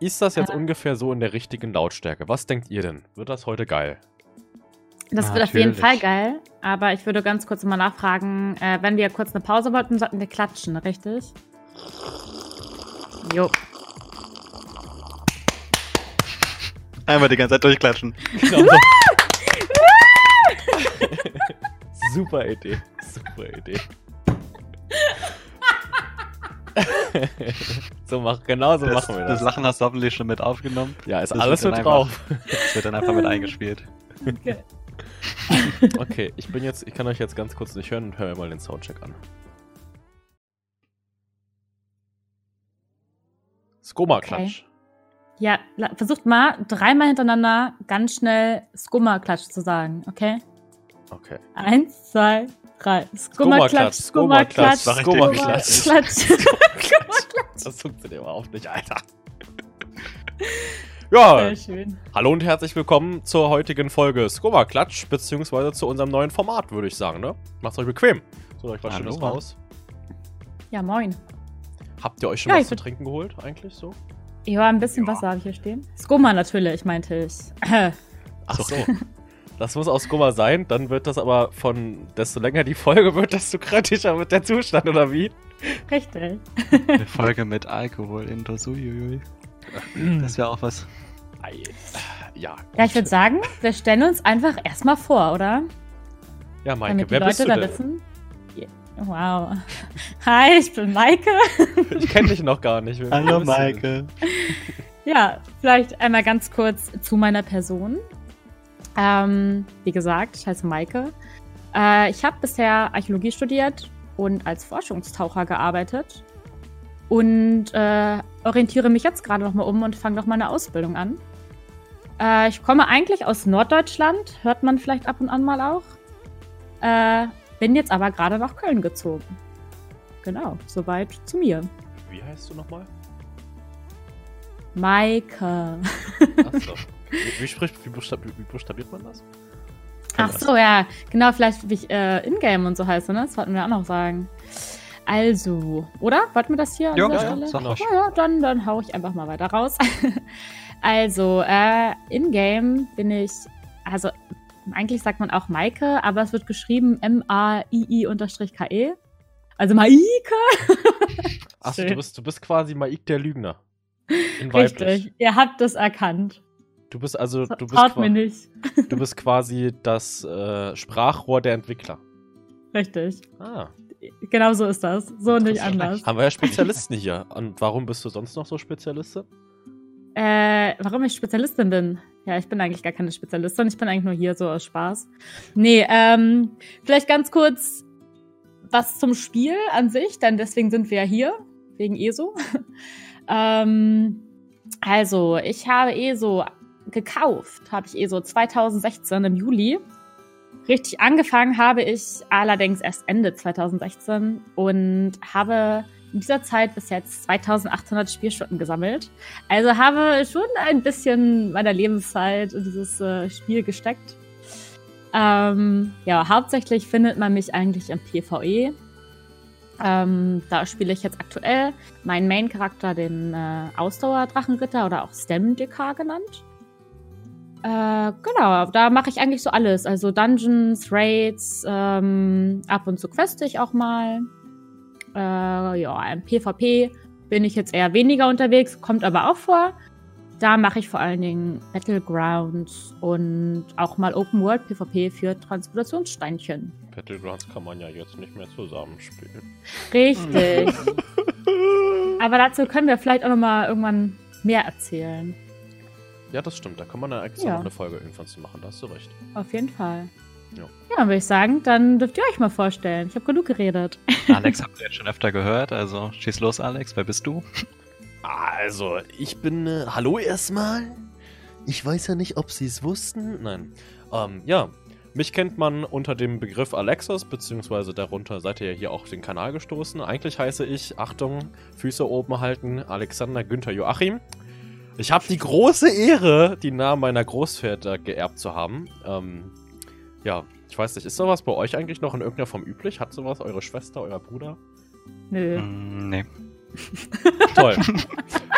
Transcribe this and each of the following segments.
ist das jetzt Ah. ungefähr so in der richtigen Lautstärke? Was denkt ihr denn? Wird das heute geil? Das wird auf jeden Fall Natürlich. geil. Aber ich würde ganz kurz mal nachfragen, äh, wenn wir kurz eine Pause wollten, sollten wir klatschen, richtig? Jo. Einmal die ganze Zeit durchklatschen. Genau. Super Idee. Super Idee. so mach, genau so Das, machen wir das. das Lachen hast du hoffentlich schon mit aufgenommen. ja, ist das alles wird mit drauf. Das wird dann einfach mit eingespielt. Okay, ich bin jetzt, ich kann euch jetzt ganz kurz nicht hören und höre mir mal den Soundcheck an. Skoma-Klatsch. Ja, la- versucht mal dreimal hintereinander ganz schnell Skumma-Klatsch zu sagen, okay? Okay. Eins, zwei, drei. Skumma-Klatsch, Skumma-Klatsch, Skumma-Klatsch, Sag ich Skumma-Klatsch. Skumma-Klatsch. Das funktioniert überhaupt nicht, Alter. Ja, Sehr schön. hallo und herzlich willkommen zur heutigen Folge Skoma Klatsch, beziehungsweise zu unserem neuen Format, würde ich sagen, ne? Macht's euch bequem. So, euch was Hallo. Schönes raus. Ja, moin. Habt ihr euch schon Ja, was ich zu trinken geholt, eigentlich so? Ja, ein bisschen Ja. Wasser habe ich hier stehen. Skumma natürlich, meinte ich. Ach so. Das muss aus Skumma sein, dann wird das aber von, desto länger die Folge wird, desto kritischer wird der Zustand, oder wie? Richtig. Eine Folge mit Alkohol in Uiuiui. Das wäre auch was. Ei. Ja, Ja, ich würde sagen, wir stellen uns einfach erstmal vor, oder? Ja, Maike, Damit die wer bist Leute du da denn? wissen. Ja, Wow. Hi, ich bin Maike. Ich kenne dich noch gar nicht. Hallo bist du? Maike. Ja, vielleicht einmal ganz kurz zu meiner Person. Ähm, wie gesagt, ich heiße Maike. Äh, ich habe bisher Archäologie studiert und als Forschungstaucher gearbeitet. Und äh, orientiere mich jetzt gerade noch mal um und fange noch mal eine Ausbildung an. Äh, ich komme eigentlich aus Norddeutschland, hört man vielleicht ab und an mal auch. Äh, bin jetzt aber gerade nach Köln gezogen. Genau, soweit zu mir. Wie heißt du nochmal? Maike. Achso. Wie, wie, spricht, wie, buchstab, wie buchstabiert man das? Ach so, ja, genau, vielleicht wie ich äh, Ingame und so heiße, ne? Das wollten wir auch noch sagen. Also, oder? Wollten wir das hier an Ja, Stelle? sag. Ja, ja, dann, dann hau ich einfach mal weiter raus. also, äh, in-game bin ich, also eigentlich sagt man auch Maike, aber es wird geschrieben M-A-I-I-K-E. Also Maike. Achso, du bist, du bist quasi Maik der Lügner. In weiblich. Richtig, ihr habt es erkannt. Du bist also, du bist, mir nicht. du bist quasi das äh, Sprachrohr der Entwickler. Richtig. Ah. Genau so ist das. So und nicht anders. Haben wir ja Spezialisten hier. Und warum bist du sonst noch so Spezialistin? Äh, warum ich Spezialistin bin? Ja, ich bin eigentlich gar keine Spezialistin. Ich bin eigentlich nur hier so aus Spaß. Nee, ähm, vielleicht ganz kurz was zum Spiel an sich, denn deswegen sind wir ja hier, wegen ESO. ähm, also, ich habe ESO gekauft, habe ich ESO 2016 im Juli. Richtig angefangen habe ich allerdings erst Ende 2016 und habe in dieser Zeit bis jetzt 2800 Spielstunden gesammelt. Also habe schon ein bisschen meiner Lebenszeit in dieses äh, Spiel gesteckt. Ähm, ja, hauptsächlich findet man mich eigentlich im PvE. Ähm, da spiele ich jetzt aktuell meinen Main-Charakter, den äh, Ausdauer-Drachenritter oder auch Stem-DK genannt. Äh, genau, da mache ich eigentlich so alles. Also Dungeons, Raids, ähm, ab und zu queste ich auch mal. Äh, ja, im PvP bin ich jetzt eher weniger unterwegs, kommt aber auch vor. Da mache ich vor allen Dingen Battlegrounds und auch mal Open World PvP für Transportationssteinchen. Battlegrounds kann man ja jetzt nicht mehr zusammenspielen. Richtig. aber dazu können wir vielleicht auch noch mal irgendwann mehr erzählen. Ja, das stimmt. Da kann man ja Ja. noch eine Folge irgendwann zu machen. Da hast du recht. Auf jeden Fall. Ja. Ja, dann würde ich sagen, dann dürft ihr euch mal vorstellen. Ich habe genug geredet. Alex habt ihr jetzt schon öfter gehört, also schieß los, Alex. Wer bist du? Also, ich bin. Äh, hallo erstmal. Ich weiß ja nicht, ob Sie es wussten. Nein. Ähm, ja. Mich kennt man unter dem Begriff Alexis, beziehungsweise darunter seid ihr ja hier auch den Kanal gestoßen. Eigentlich heiße ich, Achtung, Füße oben halten, Alexander Günther Joachim. Ich habe die große Ehre, die Namen meiner Großväter geerbt zu haben. Ähm, ja, ich weiß nicht, ist sowas bei euch eigentlich noch in irgendeiner Form üblich? Hat sowas eure Schwester, euer Bruder? Nö. Mm, nee. Toll.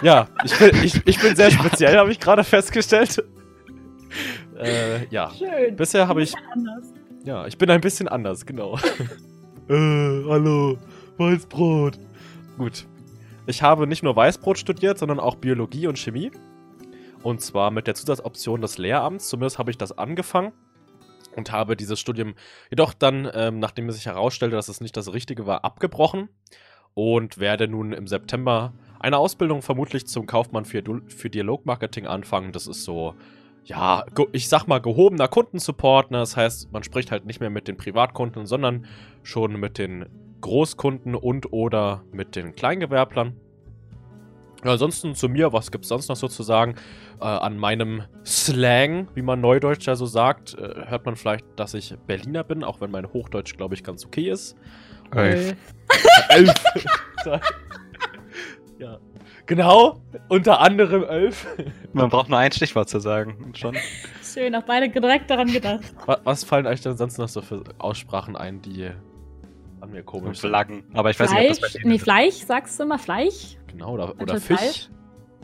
ja, ich bin, ich, ich bin sehr speziell, habe ich gerade festgestellt. Äh, ja. Schön. Bisher habe ich. Anders. Ja, ich bin ein bisschen anders, genau. äh, hallo, Weißbrot. Gut. Ich habe nicht nur Weißbrot studiert, sondern auch Biologie und Chemie. Und zwar mit der Zusatzoption des Lehramts. Zumindest habe ich das angefangen und habe dieses Studium jedoch dann, ähm, nachdem es sich herausstellte, dass es nicht das Richtige war, abgebrochen und werde nun im September eine Ausbildung vermutlich zum Kaufmann für, für Dialogmarketing anfangen. Das ist so, ja, ich sag mal, gehobener Kundensupport. Ne? Das heißt, man spricht halt nicht mehr mit den Privatkunden, sondern schon mit den Großkunden und oder mit den Kleingewerblern. Ja, ansonsten zu mir, was gibt's sonst noch sozusagen? Äh, an meinem Slang, wie man Neudeutsch ja so sagt, äh, hört man vielleicht, dass ich Berliner bin, auch wenn mein Hochdeutsch, glaube ich, ganz okay ist. Elf. Elf. ja. Genau, unter anderem elf. Man braucht nur ein Stichwort zu sagen. und Schon. Schön, auch beide direkt daran gedacht. Wa- Was fallen euch denn sonst noch so für Aussprachen ein, die an mir komisch sind? Flaggen. Aber ich weiß nicht, ob das Fleisch, bei nee. Fleisch, sagst du immer Fleisch? Genau, oder, oder Fisch. Fleisch.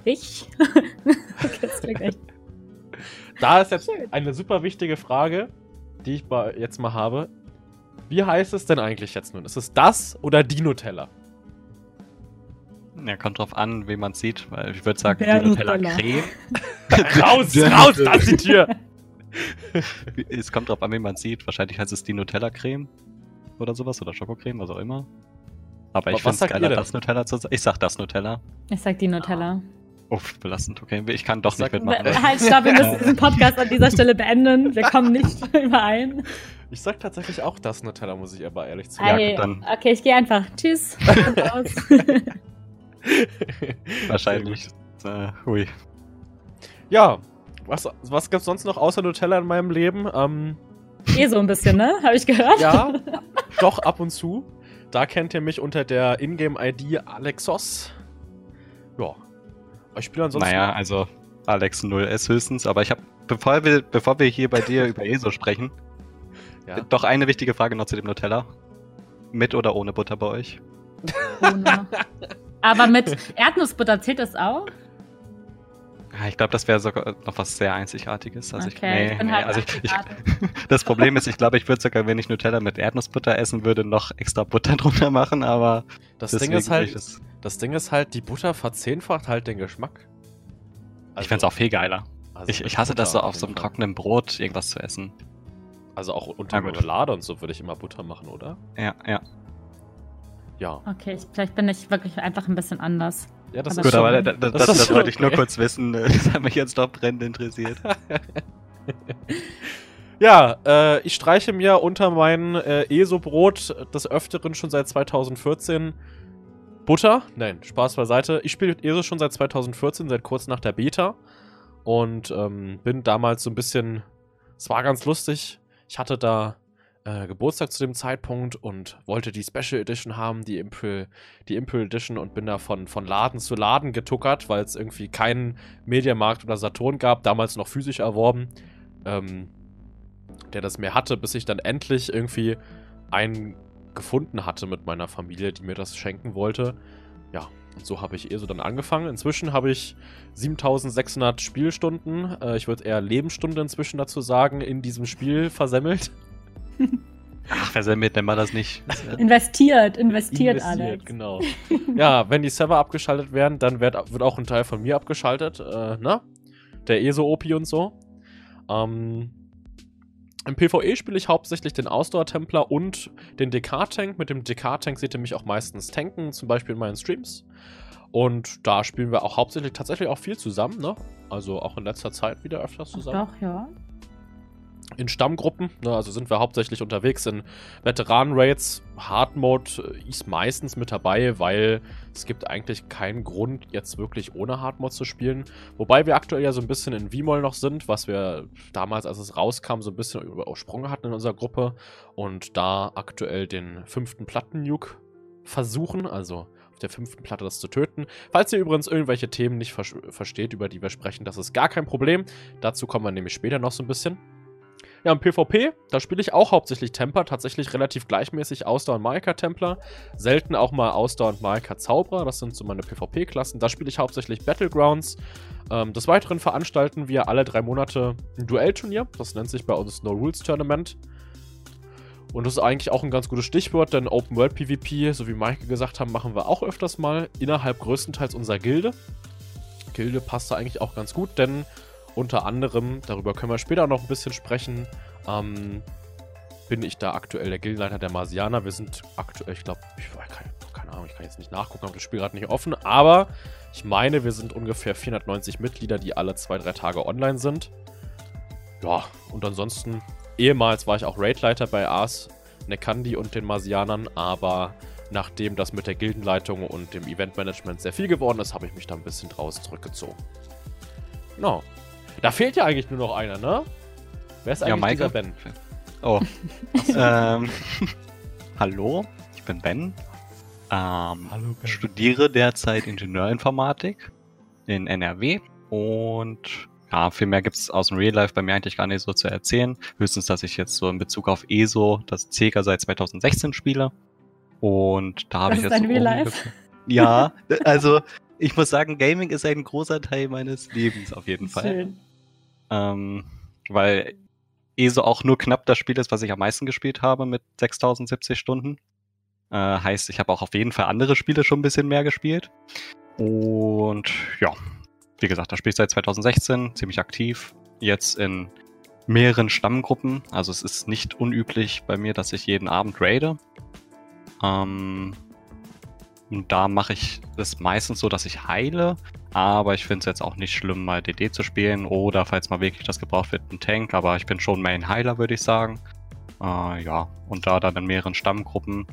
Fisch. okay, das klingt echt. Da ist jetzt Schön. eine super wichtige Frage, die ich jetzt mal habe. Wie heißt es denn eigentlich jetzt nun? Ist es das oder die Nutella? Ja, kommt drauf an, wie man sieht, weil ich würde sagen, Wer die Nutella? Creme. raus, raus, da ist die Tür! Es kommt drauf an, wie man sieht. Wahrscheinlich heißt es die Nutella Creme oder sowas oder Schokocreme, was auch immer. Aber Aber ich finde es geiler, das Nutella zu sagen. Ich sag das Nutella. Ich sag die Nutella. Uff, belastend, okay. Ich kann doch nicht mitmachen. Be- Halt, stopp, wir müssen diesen Podcast an dieser Stelle beenden. Wir kommen nicht überein. Ich sag tatsächlich auch das Nutella, muss ich aber ehrlich. Ey, dann- Okay, ich gehe einfach. Tschüss. Wahrscheinlich. Äh, hui. Ja, was, was gibt's sonst noch außer Nutella in meinem Leben? Ähm, eh so ein bisschen, ne? Habe ich gehört. ja, doch ab und zu. Da kennt ihr mich unter der Ingame-ID Alexos. Ja. Ich spiele ansonsten. Naja, also Alex 0S höchstens, aber ich habe, bevor wir, bevor wir hier bei dir über ESO sprechen, Ja. doch eine wichtige Frage noch zu dem Nutella. Mit oder ohne Butter bei euch? Ohne. Aber mit Erdnussbutter zählt das auch? Ja, Ich glaube, das wäre sogar noch was sehr Einzigartiges. Also Okay, ich, ich bin nee, halt also ich, ich, das Problem ist, ich glaube, ich würde sogar, wenn ich Nutella mit Erdnussbutter essen würde, noch extra Butter drunter machen, aber Das Ding ist halt, das, das Ding ist halt, die Butter verzehnfacht halt den Geschmack. ich fände es auch viel geiler. also Ich, ich hasse das so Butter auf so einem trockenen Brot irgendwas zu essen. Also auch unter. Marmelade und so würde ich immer Butter machen, oder? Ja, ja. Ja. Okay, ich, vielleicht bin ich wirklich einfach ein bisschen anders. Ja, das Aber ist Gut, aber da, da, Das das, das, wollte ich nur okay. kurz wissen. Das hat mich jetzt doch brennend interessiert. Ja, äh, ich streiche mir unter mein äh, ESO-Brot des Öfteren schon seit 2014 Butter. Nein, Spaß beiseite. Ich spiele ESO schon seit 2014, seit kurz nach der Beta. Und ähm, bin damals so ein bisschen. Es war ganz lustig. Ich hatte da äh, Geburtstag zu dem Zeitpunkt und wollte die Special Edition haben, die Impel, die Impel Edition, und bin da von, von Laden zu Laden getuckert, weil es irgendwie keinen Mediamarkt oder Saturn gab, damals noch physisch erworben. Ähm, der das mehr hatte, bis ich dann endlich irgendwie einen gefunden hatte mit meiner Familie, die mir das schenken wollte. Ja, und so habe ich eh so dann angefangen. Inzwischen habe ich 7600 Spielstunden, äh, ich würde eher Lebensstunden inzwischen dazu sagen, in diesem Spiel versemmelt. Ach, versemmelt nennt man das nicht. Ja- Investiert, investiert, Alex. Genau. ja, wenn die Server abgeschaltet werden, dann wird, wird auch ein Teil von mir abgeschaltet, äh, ne? Der ESO-OP und so. Ähm, Im PvE spiele ich hauptsächlich den Ausdauer-Templer und den DK-Tank. Mit dem DK-Tank seht ihr mich auch meistens tanken, zum Beispiel in meinen Streams. Und da spielen wir auch hauptsächlich tatsächlich auch viel zusammen, ne? Also auch in letzter Zeit wieder öfters zusammen Doch, ja. In Stammgruppen. Ne, also sind wir hauptsächlich unterwegs in Veteranen-Raids. Hard Mode äh, ist meistens mit dabei, weil es gibt eigentlich keinen Grund, jetzt wirklich ohne Hard Mode zu spielen. Wobei wir aktuell ja so ein bisschen in VMOL noch sind, was wir damals, als es rauskam, so ein bisschen übersprungen hatten in unserer Gruppe. Und da aktuell den fünften Platten-Nuke versuchen, also auf der fünften Platte das zu töten. Falls ihr übrigens irgendwelche Themen nicht ver versteht, über die wir sprechen, das ist gar kein Problem. Dazu kommen wir nämlich später noch so ein bisschen. Ja, im PvP, da spiele ich auch hauptsächlich Templer, tatsächlich relativ gleichmäßig Ausdauer und Marika Templer. Selten auch mal Ausdauer und Marika Zauberer, das sind so meine PvP-Klassen. Da spiele ich hauptsächlich Battlegrounds. Ähm, des Weiteren veranstalten wir alle drei Monate ein Duellturnier. Das nennt sich bei uns No Rules Tournament. Und das ist eigentlich auch ein ganz gutes Stichwort, denn Open World PvP, so wie Maike gesagt haben, machen wir auch öfters mal innerhalb größtenteils unserer Gilde. Gilde passt da eigentlich auch ganz gut, denn unter anderem, darüber können wir später noch ein bisschen sprechen, ähm, bin ich da aktuell der Gildenleiter der Marsianer. Wir sind aktuell, ich glaube, ich keine, keine Ahnung, ich kann jetzt nicht nachgucken, habe das Spiel gerade nicht offen, aber ich meine, wir sind ungefähr 490 Mitglieder, die alle zwei, drei Tage online sind. Ja, und ansonsten, ehemals war ich auch Raidleiter bei Ars, Nekandi und den Marsianern, aber nachdem das mit der Gildenleitung und dem Eventmanagement sehr viel geworden ist, habe ich mich da ein bisschen draus zurückgezogen. Genau. Da fehlt ja eigentlich nur noch einer, ne? Wer ist eigentlich Ja, dieser Ben? Oh. ähm, hallo, ich bin Ben. Ähm, Hallo studiere derzeit Ingenieurinformatik in NRW und ja, viel mehr gibt es aus dem Real Life bei mir eigentlich gar nicht so zu erzählen. Höchstens, dass ich jetzt so in Bezug auf ESO das CEGA seit 2016 spiele. Und da habe ich ist jetzt dein so Real Life? Ja, also ich muss sagen, Gaming ist ein großer Teil meines Lebens auf jeden Fall. Schön. Ähm, weil ESO auch nur knapp das Spiel ist, was ich am meisten gespielt habe mit 6070 Stunden. Äh, heißt, ich habe auch auf jeden Fall andere Spiele schon ein bisschen mehr gespielt. Und ja, wie gesagt, das Spiel ist seit 2016 ziemlich aktiv. Jetzt in mehreren Stammgruppen. Also es ist nicht unüblich bei mir, dass ich jeden Abend raide. Ähm, und da mache ich es meistens so, dass ich heile. Aber ich finde es jetzt auch nicht schlimm, mal DD zu spielen. Oder falls mal wirklich das gebraucht wird, ein Tank. Aber ich bin schon Main Heiler, würde ich sagen. Äh, ja, und da dann in mehreren Stammgruppen.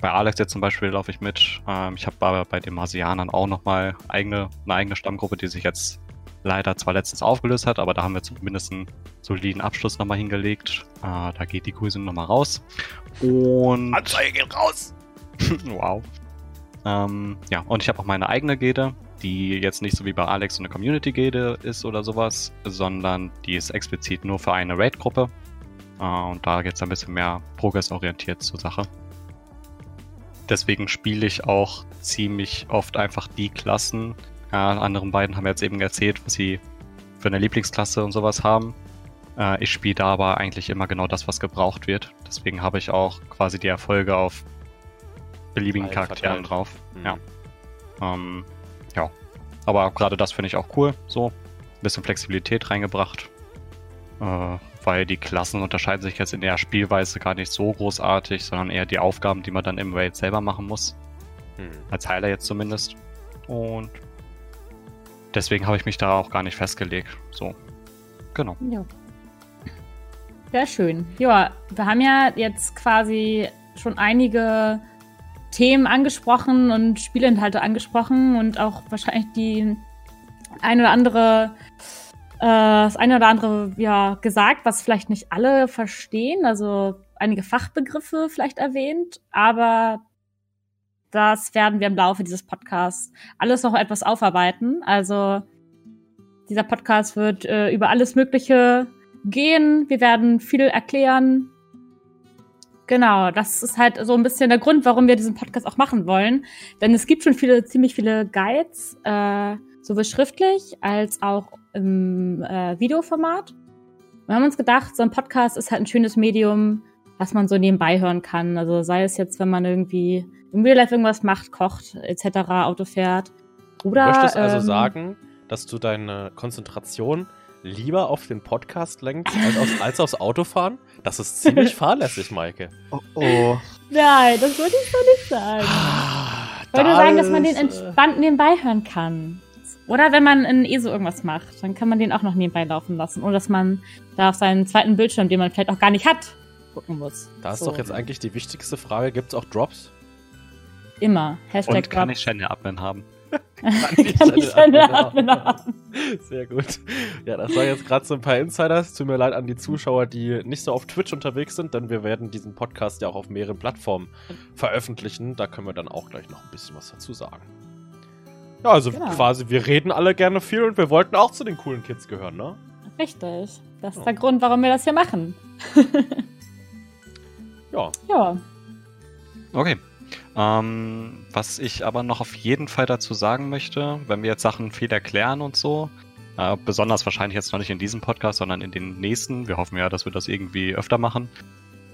Bei Alex jetzt zum Beispiel laufe ich mit. Ähm, ich habe aber bei den Marsianern auch nochmal eigene, eine eigene Stammgruppe, die sich jetzt leider zwar letztens aufgelöst hat, aber da haben wir zumindest einen soliden Abschluss nochmal hingelegt. Äh, da geht die Grüße nochmal raus. Und. Anzeige geht raus! wow. Ähm, ja, und ich habe auch meine eigene Gilde, die jetzt nicht so wie bei Alex so eine Community-Gilde ist oder sowas, sondern die ist explizit nur für eine Raid-Gruppe. Äh, und da geht es ein bisschen mehr progressorientiert zur Sache. Deswegen spiele ich auch ziemlich oft einfach die Klassen. Die anderen beiden haben jetzt eben erzählt, was sie für eine Lieblingsklasse und sowas haben. Äh, ich spiele da aber eigentlich immer genau das, was gebraucht wird. Deswegen habe ich auch quasi die Erfolge auf beliebigen Charakteren verteilt. drauf. Mhm. Ja. Ähm, ja. Aber gerade das finde ich auch cool. So. Ein bisschen Flexibilität reingebracht. Äh, weil die Klassen unterscheiden sich jetzt in der Spielweise gar nicht so großartig, sondern eher die Aufgaben, die man dann im Raid selber machen muss. Hm. Als Heiler jetzt zumindest. Und deswegen habe ich mich da auch gar nicht festgelegt. So. Genau. Ja. Sehr schön. Ja, wir haben ja jetzt quasi schon einige Themen angesprochen und Spielinhalte angesprochen und auch wahrscheinlich die ein oder andere, äh, das eine oder andere ja gesagt, was vielleicht nicht alle verstehen. Also einige Fachbegriffe vielleicht erwähnt, aber das werden wir im Laufe dieses Podcasts alles noch etwas aufarbeiten. Also dieser Podcast wird äh, über alles Mögliche gehen. Wir werden viel erklären. Genau, das ist halt so ein bisschen der Grund, warum wir diesen Podcast auch machen wollen. Denn es gibt schon viele, ziemlich viele Guides, äh, sowohl schriftlich als auch im äh, Videoformat. Wir haben uns gedacht, so ein Podcast ist halt ein schönes Medium, was man so nebenbei hören kann. Also sei es jetzt, wenn man irgendwie im Real Life irgendwas macht, kocht, etc., Auto fährt. Oder, Du möchtest also ähm, sagen, dass du deine Konzentration lieber auf den Podcast lenkst als, aufs, als aufs Autofahren? Das ist ziemlich fahrlässig, Maike. Oh, oh. Nein, das würde ich so nicht sagen. Ich wollte sagen, dass man den entspannt nebenbei hören kann. Oder wenn man in ESO irgendwas macht, dann kann man den auch noch nebenbei laufen lassen. Oder dass man da auf seinen zweiten Bildschirm, den man vielleicht auch gar nicht hat, gucken muss. Da ist So. doch jetzt eigentlich die wichtigste Frage: Gibt es auch Drops? Immer. Hashtag Und kann Drop. ich Channel Admin haben? Kann ich Channel Admin haben. Sehr gut. Ja, das war jetzt gerade so ein paar Insiders. Tut mir leid an die Zuschauer, die nicht so auf Twitch unterwegs sind, denn wir werden diesen Podcast ja auch auf mehreren Plattformen veröffentlichen. Da können wir dann auch gleich noch ein bisschen was dazu sagen. Ja, also Genau. quasi, wir reden alle gerne viel und wir wollten auch zu den coolen Kids gehören, ne? Richtig. Das ist der Grund, warum wir das hier machen. Ja. Ja. Okay. Ähm, was ich aber noch auf jeden Fall dazu sagen möchte, wenn wir jetzt Sachen viel erklären und so, äh, besonders wahrscheinlich jetzt noch nicht in diesem Podcast, sondern in den nächsten, wir hoffen ja, dass wir das irgendwie öfter machen.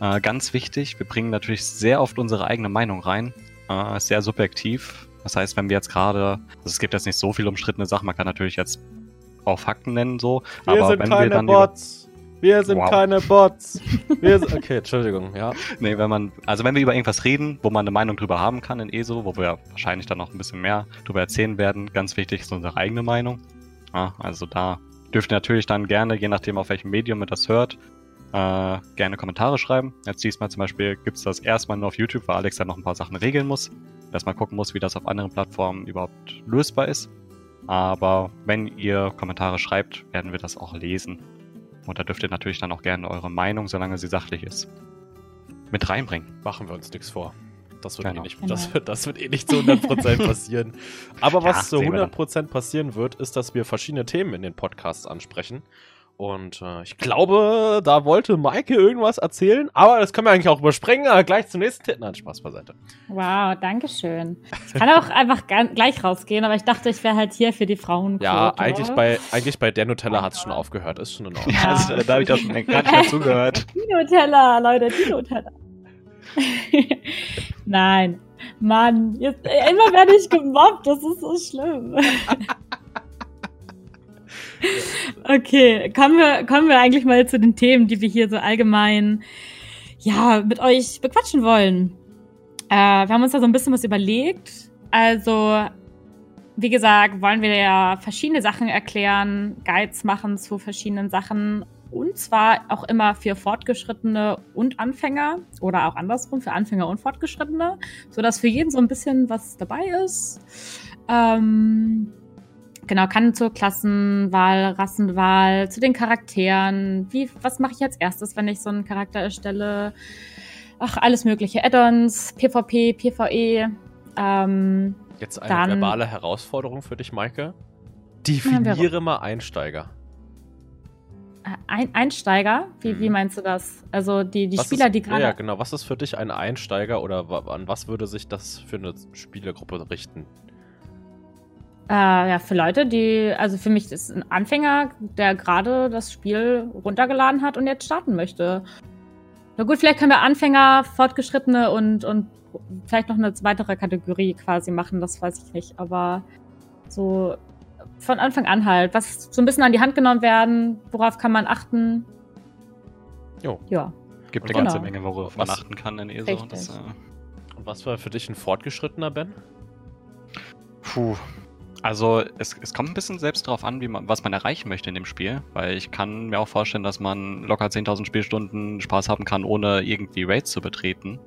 Äh, ganz wichtig, wir bringen natürlich sehr oft unsere eigene Meinung rein, äh, sehr subjektiv. Das heißt, wenn wir jetzt gerade, also es gibt jetzt nicht so viele umstrittene Sachen, man kann natürlich jetzt auch Fakten nennen so, Wir aber sind wenn keine wir dann Bots. Wir sind Wow. keine Bots. Wir sind, okay, Entschuldigung, ja. Nee, wenn man, also wenn wir über irgendwas reden, wo man eine Meinung drüber haben kann in ESO, wo wir wahrscheinlich dann noch ein bisschen mehr drüber erzählen werden, ganz wichtig ist unsere eigene Meinung. Ja, also da dürft ihr natürlich dann gerne, je nachdem auf welchem Medium ihr das hört, äh, gerne Kommentare schreiben. Jetzt diesmal zum Beispiel gibt's das erstmal nur auf YouTube, weil Alex dann noch ein paar Sachen regeln muss. Dass man gucken muss, wie das auf anderen Plattformen überhaupt lösbar ist. Aber wenn ihr Kommentare schreibt, werden wir das auch lesen. Und da dürft ihr natürlich dann auch gerne eure Meinung, solange sie sachlich ist, mit reinbringen. Machen wir uns nichts vor. Das wird, Genau. eh nicht, Genau. das, wird, das wird eh nicht zu 100% passieren. Aber Ja, was zu wir dann. 100% passieren wird, ist, dass wir verschiedene Themen in den Podcasts ansprechen. Und äh, ich glaube, da wollte Maike irgendwas erzählen, aber das können wir eigentlich auch überspringen. Aber gleich zum nächsten Thema. Nein, Spaß beiseite. Wow, danke schön. Ich kann auch einfach gleich rausgehen, aber ich dachte, ich wäre halt hier für die Frauen. Ja, eigentlich bei, eigentlich bei der Nutella hat es schon aufgehört. Ist schon in Ordnung. Ja. äh, da habe ich auch schon gar nicht mehr zugehört. Die Nutella, Leute, die Nutella. Nein, Mann, jetzt, äh, immer werde ich gemobbt, das ist so schlimm. Okay, kommen wir, kommen wir eigentlich mal zu den Themen, die wir hier so allgemein ja, mit euch bequatschen wollen. Äh, wir haben uns da so ein bisschen was überlegt. Also, wie gesagt, wollen wir ja verschiedene Sachen erklären, Guides machen zu verschiedenen Sachen. Und zwar auch immer für Fortgeschrittene und Anfänger oder auch andersrum für Anfänger und Fortgeschrittene, sodass für jeden so ein bisschen was dabei ist. Ähm, genau, kann zur Klassenwahl, Rassenwahl, zu den Charakteren. Wie, was mache ich als erstes, wenn ich so einen Charakter erstelle? Ach, alles mögliche. Add-ons, PvP, PvE. Ähm, Jetzt eine Dann- verbale Herausforderung für dich, Maike. Definiere mal Einsteiger. ein Einsteiger? Wie, Mhm. wie meinst du das? Also die, die Was Spieler, ist, die gerade. Ja, genau. Was ist für dich ein Einsteiger oder an was würde sich das für eine Spielergruppe richten? Äh, ja, für Leute, die, also für mich ist ein Anfänger, der gerade das Spiel runtergeladen hat und jetzt starten möchte. Na gut, vielleicht können wir Anfänger, Fortgeschrittene und, und vielleicht noch eine weitere Kategorie quasi machen, das weiß ich nicht. Aber so von Anfang an halt, was so ein bisschen an die Hand genommen werden, worauf kann man achten? Jo. Ja. Gibt eine ganze genau. Menge, worauf Was- man achten kann in ESO. Das, äh, Und was war für dich ein fortgeschrittener Ben? Puh. Also es, es kommt ein bisschen selbst drauf an, wie man, was man erreichen möchte in dem Spiel, weil ich kann mir auch vorstellen, dass man locker 10.000 Spielstunden Spaß haben kann, ohne irgendwie Raids zu betreten.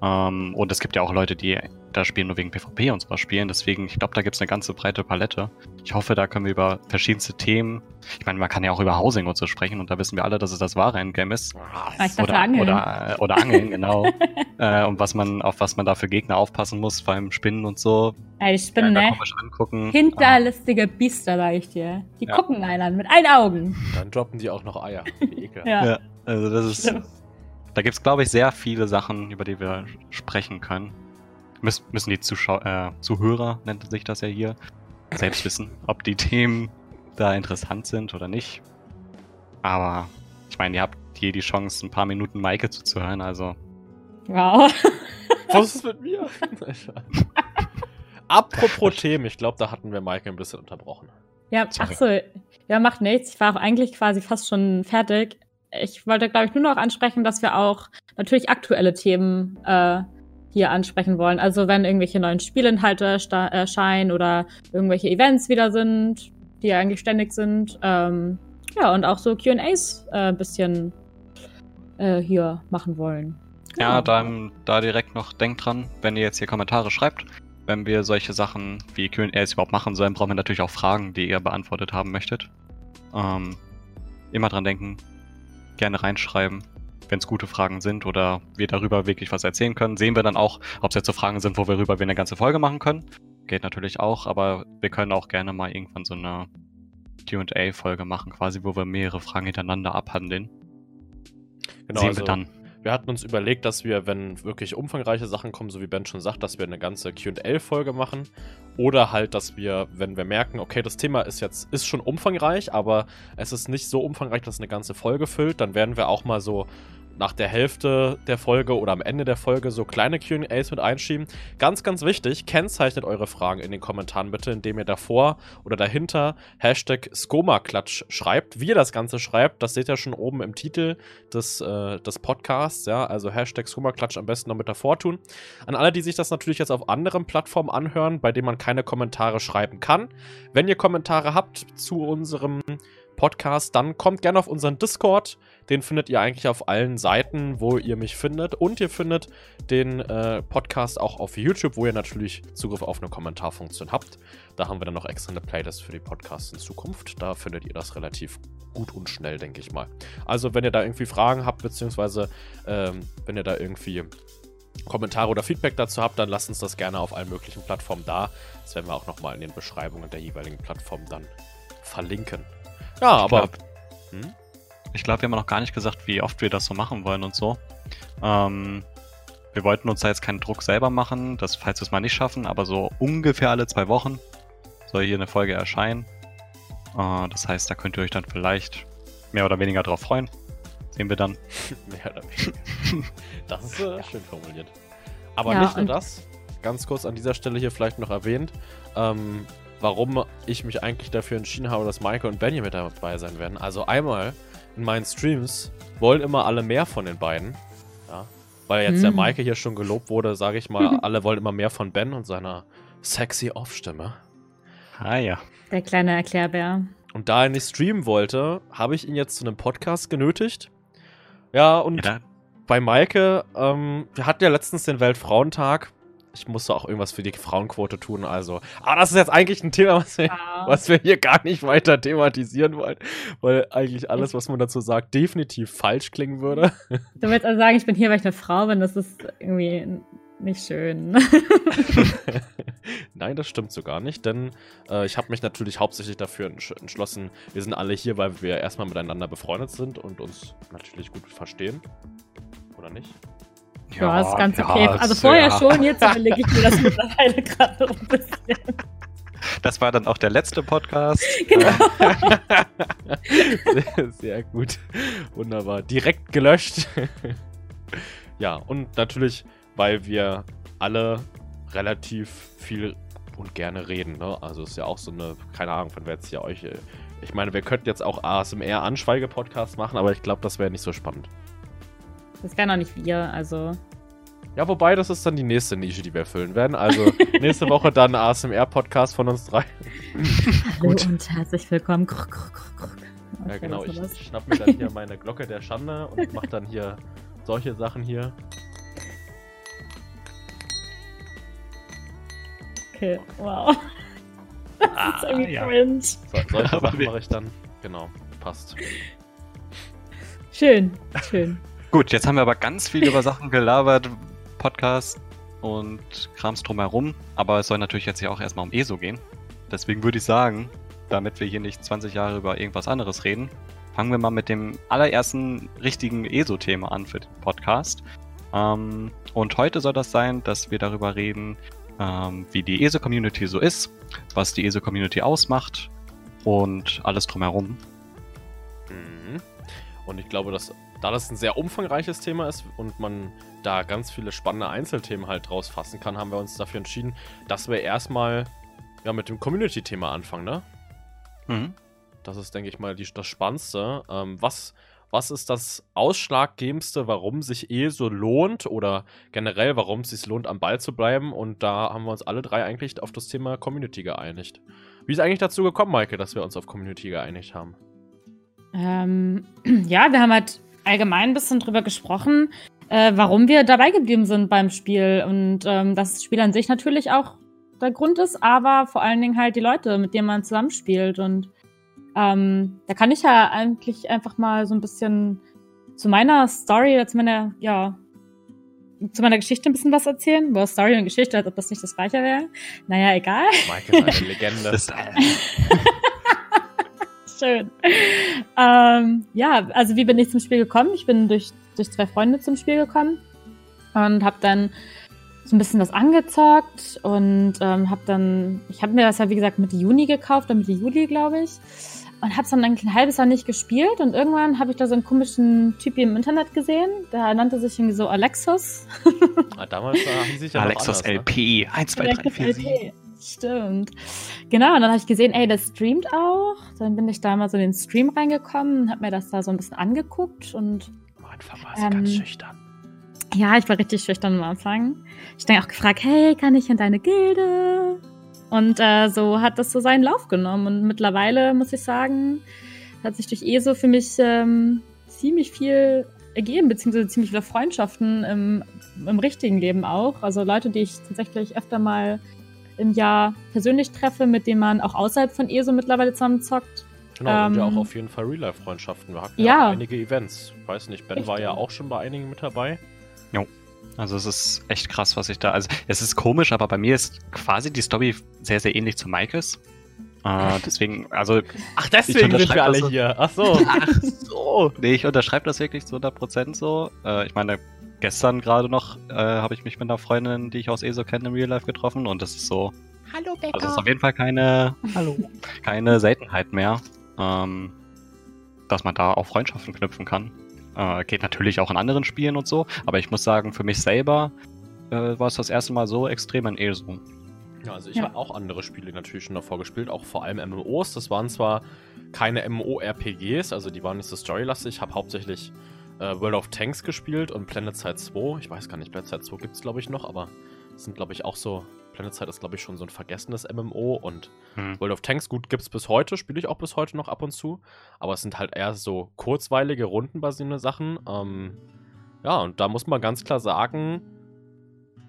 Ähm, und es gibt ja auch Leute, die das Spiel nur wegen PvP und sowas spielen, deswegen, ich glaube, da gibt es eine ganze breite Palette. Ich hoffe, da können wir über verschiedenste Themen, ich meine, man kann ja auch über Housing und so sprechen und da wissen wir alle, dass es das wahre Endgame ist. Ich Oder, Angeln. oder, äh, oder Angeln, genau. äh, und was man, auf was man da für Gegner aufpassen muss, vor allem Spinnen und so. Ey, ich bin, Ja, ne? komisch angucken. Hinterlistige Biester, sag ich dir. Die Ja. gucken einen an mit allen Augen. Dann droppen die auch noch Eier. Wie ekel. Ja. Ja, also das ist. Schlimm. Da gibt es, glaube ich, sehr viele Sachen, über die wir sprechen können. Müs müssen die Zuschau äh, Zuhörer, nennt sich das ja hier, selbst wissen, ob die Themen da interessant sind oder nicht. Aber ich meine, ihr habt hier die Chance, ein paar Minuten Maike zuzuhören, also Wow. Was ist mit mir? Apropos Themen, ich glaube, da hatten wir Maike ein bisschen unterbrochen. Ja, Sorry. ach so. Ja, macht nichts. Ich war auch eigentlich quasi fast schon fertig. Ich wollte, glaube ich, nur noch ansprechen, dass wir auch natürlich aktuelle Themen äh, hier ansprechen wollen. Also wenn irgendwelche neuen Spielinhalte erscheinen oder irgendwelche Events wieder sind, die ja eigentlich ständig sind. Ähm, ja, und auch so QAs äh, ein bisschen äh, hier machen wollen. ja, Genau. dann da direkt noch denkt dran, wenn ihr jetzt hier Kommentare schreibt, wenn wir solche Sachen wie Q&As überhaupt machen sollen, brauchen wir natürlich auch Fragen, die ihr beantwortet haben möchtet. Ähm, immer dran denken, gerne reinschreiben, wenn es gute Fragen sind oder wir darüber wirklich was erzählen können. Sehen wir dann auch, ob es jetzt so Fragen sind, wo wir darüber eine ganze Folge machen können. Geht natürlich auch, aber wir können auch gerne mal irgendwann so eine QA-Folge machen, quasi, wo wir mehrere Fragen hintereinander abhandeln. Genau, Sehen also wir dann. wir hatten uns überlegt, dass wir, wenn wirklich umfangreiche Sachen kommen, so wie Ben schon sagt, dass wir eine ganze QA-Folge machen. Oder halt, dass wir, wenn wir merken, okay, das Thema ist jetzt, ist schon umfangreich, aber es ist nicht so umfangreich, dass es eine ganze Folge füllt, dann werden wir auch mal so nach der Hälfte der Folge oder am Ende der Folge so kleine QAs mit einschieben. Ganz, ganz wichtig, kennzeichnet eure Fragen in den Kommentaren bitte, indem ihr davor oder dahinter Hashtag SkomaKlatsch schreibt. Wie ihr das Ganze schreibt, das seht ihr schon oben im Titel des, äh, des Podcasts. Ja, also Hashtag SkomaKlatsch am besten noch mit davor tun. An alle, die sich das natürlich jetzt auf anderen Plattformen anhören, bei denen man keine Kommentare schreiben kann. Wenn ihr Kommentare habt zu unserem Podcast, dann kommt gerne auf unseren Discord. Den findet ihr eigentlich auf allen Seiten, wo ihr mich findet. Und ihr findet den äh, Podcast auch auf YouTube, wo ihr natürlich Zugriff auf eine Kommentarfunktion habt. Da haben wir dann noch extra eine Playlist für die Podcasts in Zukunft. Da findet ihr das relativ gut und schnell, denke ich mal. Also, wenn ihr da irgendwie Fragen habt, beziehungsweise ähm, wenn ihr da irgendwie Kommentare oder Feedback dazu habt, dann lasst uns das gerne auf allen möglichen Plattformen da. Das werden wir auch nochmal in den Beschreibungen der jeweiligen Plattform dann verlinken. Ja, Ich aber. glaub- Hm? Ich glaube, wir haben noch gar nicht gesagt, wie oft wir das so machen wollen und so. Ähm, wir wollten uns da jetzt keinen Druck selber machen, dass, falls wir es mal nicht schaffen, aber so ungefähr alle zwei Wochen soll hier eine Folge erscheinen. Äh, das heißt, da könnt ihr euch dann vielleicht mehr oder weniger drauf freuen. Sehen wir dann. Mehr oder weniger. Das ist äh, schön formuliert. Aber Ja, nicht nur das, ganz kurz an dieser Stelle hier vielleicht noch erwähnt, ähm, warum ich mich eigentlich dafür entschieden habe, dass Maike und Benny mit dabei sein werden. Also einmal in meinen Streams wollen immer alle mehr von den beiden. Ja. Weil jetzt der Hm. Maike hier schon gelobt wurde, sage ich mal, alle wollen immer mehr von Ben und seiner sexy Off-Stimme. Ah ja. Der kleine Erklärbär. Und da er nicht streamen wollte, habe ich ihn jetzt zu einem Podcast genötigt. Ja, und ja bei Maike, ähm, wir hatten ja letztens den Weltfrauentag. Ich musste auch irgendwas für die Frauenquote tun, also. Aber das ist jetzt eigentlich ein Thema, was wir, was wir hier gar nicht weiter thematisieren wollen, weil eigentlich alles, was man dazu sagt, definitiv falsch klingen würde. Du willst also sagen, ich bin hier, weil ich eine Frau bin, das ist irgendwie nicht schön. Nein, das stimmt so gar nicht, denn äh, ich habe mich natürlich hauptsächlich dafür entsch entschlossen, wir sind alle hier, weil wir erstmal miteinander befreundet sind und uns natürlich gut verstehen. Oder nicht? Ja, ist ganz ja, okay. Also ist- vorher ja. schon, jetzt überlege ich mir das mittlerweile gerade ein bisschen. Das war dann auch der letzte Podcast. Genau. sehr, sehr gut. Wunderbar. Direkt gelöscht. ja, und natürlich, weil wir alle relativ viel und gerne reden. Ne? Also ist ja auch so eine, keine Ahnung, wenn wir jetzt hier euch. äh, Ich meine, wir könnten jetzt auch ASMR-Anschweige-Podcasts machen, aber ich glaube, das wäre nicht so spannend. Das wären auch nicht wir, also. Ja, wobei, das ist dann die nächste Nische, die wir füllen werden. Also nächste Woche dann ASMR-Podcast von uns drei. Hallo Gut. und herzlich willkommen. Kruk, kruk, kruk. Ja, genau. Ich, ich schnapp mir dann hier meine Glocke der Schande und mach dann hier solche Sachen hier. Okay, wow. Das ist irgendwie ja. cringe. So, solche Sachen mache ich dann. Genau, passt. Schön, schön. Gut, jetzt haben wir aber ganz viel über Sachen gelabert, Podcast und Krams drumherum. Aber es soll natürlich jetzt ja auch erstmal um ESO gehen. Deswegen würde ich sagen, damit wir hier nicht 20 Jahre über irgendwas anderes reden, fangen wir mal mit dem allerersten richtigen ESO-Thema an für den Podcast. Ähm, und heute soll das sein, dass wir darüber reden, ähm, wie die ESO-Community so ist, was die ESO-Community ausmacht und alles drumherum. Mhm. Und ich glaube, dass da das ein sehr umfangreiches Thema ist und man da ganz viele spannende Einzelthemen halt draus fassen kann, haben wir uns dafür entschieden, dass wir erstmal ja, mit dem Community-Thema anfangen, ne? Mhm. Das ist, denke ich mal, die, das Spannendste. Ähm, was, was ist das Ausschlaggebendste, warum sich eh so lohnt oder generell, warum es sich lohnt, am Ball zu bleiben? Und da haben wir uns alle drei eigentlich auf das Thema Community geeinigt. Wie ist eigentlich dazu gekommen, Maike, dass wir uns auf Community geeinigt haben? Ähm, ja, wir haben halt allgemein ein bisschen drüber gesprochen, äh, warum wir dabei geblieben sind beim Spiel. Und ähm, dass das Spiel an sich natürlich auch der Grund ist, aber vor allen Dingen halt die Leute, mit denen man zusammenspielt. Und ähm, da kann ich ja eigentlich einfach mal so ein bisschen zu meiner Story, zu meiner, ja, zu meiner Geschichte ein bisschen was erzählen. Boah, Story und Geschichte, als ob das nicht das gleiche wäre. Naja, egal. Maike ist eine Legende. Schön. Ähm, ja, also wie bin ich zum Spiel gekommen? Ich bin durch, durch zwei Freunde zum Spiel gekommen und habe dann so ein bisschen was angezockt und ähm, habe dann, ich habe mir das ja wie gesagt Mitte Juni gekauft, oder Mitte Juli glaube ich und habe es dann eigentlich ein halbes Jahr nicht gespielt und irgendwann habe ich da so einen komischen Typ im Internet gesehen, der nannte sich irgendwie so Alexus. Damals war hieß ich ja Alexus noch anders, LP 1, 2, 3, 4, 7. Stimmt. Genau, und dann habe ich gesehen, ey, der streamt auch. Dann bin ich da mal so in den Stream reingekommen und habe mir das da so ein bisschen angeguckt und? Am Anfang war sie Ähm, ganz schüchtern. ja, ich war richtig schüchtern am Anfang. Ich dann auch gefragt, hey, kann ich in deine Gilde? Und äh, so hat das so seinen Lauf genommen. Und mittlerweile muss ich sagen, hat sich durch ESO für mich ähm, ziemlich viel ergeben, beziehungsweise ziemlich viele Freundschaften im, im richtigen Leben auch. Also Leute, die ich tatsächlich öfter mal im Jahr persönlich treffe, mit denen man auch außerhalb von ESO mittlerweile zusammen zockt. Genau, und ja ähm, auch auf jeden Fall Real-Life-Freundschaften. Wir hatten ja, ja. auch einige Events. Weiß nicht, Ben war ja Richtig. auch schon bei einigen mit dabei. Also es ist echt krass, was ich da. Also es ist komisch, aber bei mir ist quasi die Story sehr, sehr ähnlich zu Maikes. Äh, deswegen, also. Ach, Ich deswegen sind unterschreibe wir alle das so. hier. Ach so. Ach so. Nee, ich unterschreibe das wirklich zu 100% so. Äh, ich meine, gestern gerade noch äh, habe ich mich mit einer Freundin, die ich aus ESO kenne, im Real Life getroffen und das ist so. Hallo Also es ist Becker. auf jeden Fall keine, hallo, keine Seltenheit mehr, ähm, dass man da auch Freundschaften knüpfen kann. Äh, geht natürlich auch in anderen Spielen und so, aber ich muss sagen, für mich selber äh, war es das erste Mal so extrem in ESO. Ja, also ich Ja. habe auch andere Spiele natürlich schon davor gespielt, auch vor allem MMOs. Das waren zwar keine MMO-RPGs, also die waren nicht so storylastig. Ich habe hauptsächlich äh, World of Tanks gespielt und Planet Side 2. Ich weiß gar nicht, Planet Side 2 gibt es glaube ich noch, aber es sind glaube ich auch so, Planet Side ist glaube ich schon so ein vergessenes MMO und Hm. World of Tanks, gut, gibt es bis heute, spiele ich auch bis heute noch ab und zu. Aber es sind halt eher so kurzweilige, rundenbasierende Sachen. Ähm, ja, und da muss man ganz klar sagen,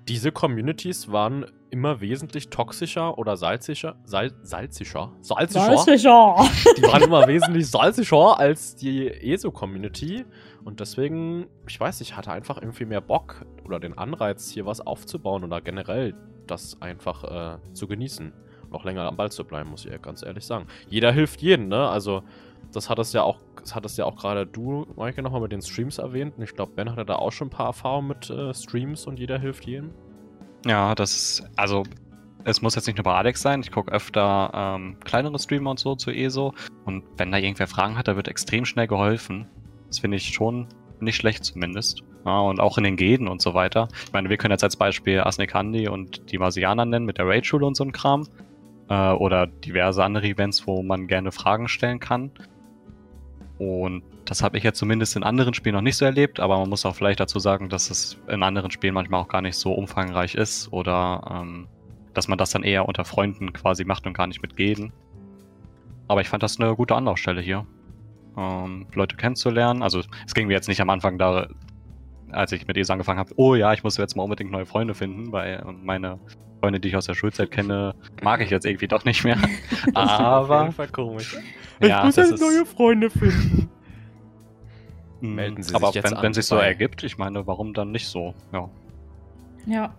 diese Communities waren immer wesentlich toxischer oder salzischer. Sal salzischer? Salzischer? Sicher. Die waren immer wesentlich salzischer als die ESO-Community. Und deswegen, ich weiß nicht, ich hatte einfach irgendwie mehr Bock oder den Anreiz, hier was aufzubauen oder generell das einfach äh, zu genießen. Noch länger am Ball zu bleiben, muss ich ganz ehrlich sagen. Jeder hilft jedem, ne? Also, das hat es ja auch, das hat es ja auch gerade du, Maike, nochmal mit den Streams erwähnt. Und ich glaube, Ben hatte da auch schon ein paar Erfahrungen mit äh, Streams und jeder hilft jedem. Ja, das ist, also es muss jetzt nicht nur bei Alex sein. Ich gucke öfter ähm, kleinere Streamer und so zu ESO. Und wenn da irgendwer Fragen hat, da wird extrem schnell geholfen. Das finde ich schon nicht schlecht zumindest. Ja, und auch in den Geden und so weiter. Ich meine, wir können jetzt als Beispiel Asnik Handi und die Marsianer nennen mit der Raid-Schule und so ein Kram. Äh, oder diverse andere Events, wo man gerne Fragen stellen kann. Und das habe ich jetzt zumindest in anderen Spielen noch nicht so erlebt, aber man muss auch vielleicht dazu sagen, dass es in anderen Spielen manchmal auch gar nicht so umfangreich ist oder ähm, dass man das dann eher unter Freunden quasi macht und gar nicht mit. Aber ich fand das eine gute Anlaufstelle hier, ähm, Leute kennenzulernen. Also es ging mir jetzt nicht am Anfang da, als ich mit ESO angefangen habe, oh ja, ich muss jetzt mal unbedingt neue Freunde finden, weil meine Freunde, die ich aus der Schulzeit kenne, mag ich jetzt irgendwie doch nicht mehr. Aber Fall komisch. ja, das ist, Freunde finden. mh, Melden Sie aber sich jetzt wenn, an wenn sich so ergibt, ich meine, warum dann nicht so? Ja. Ja.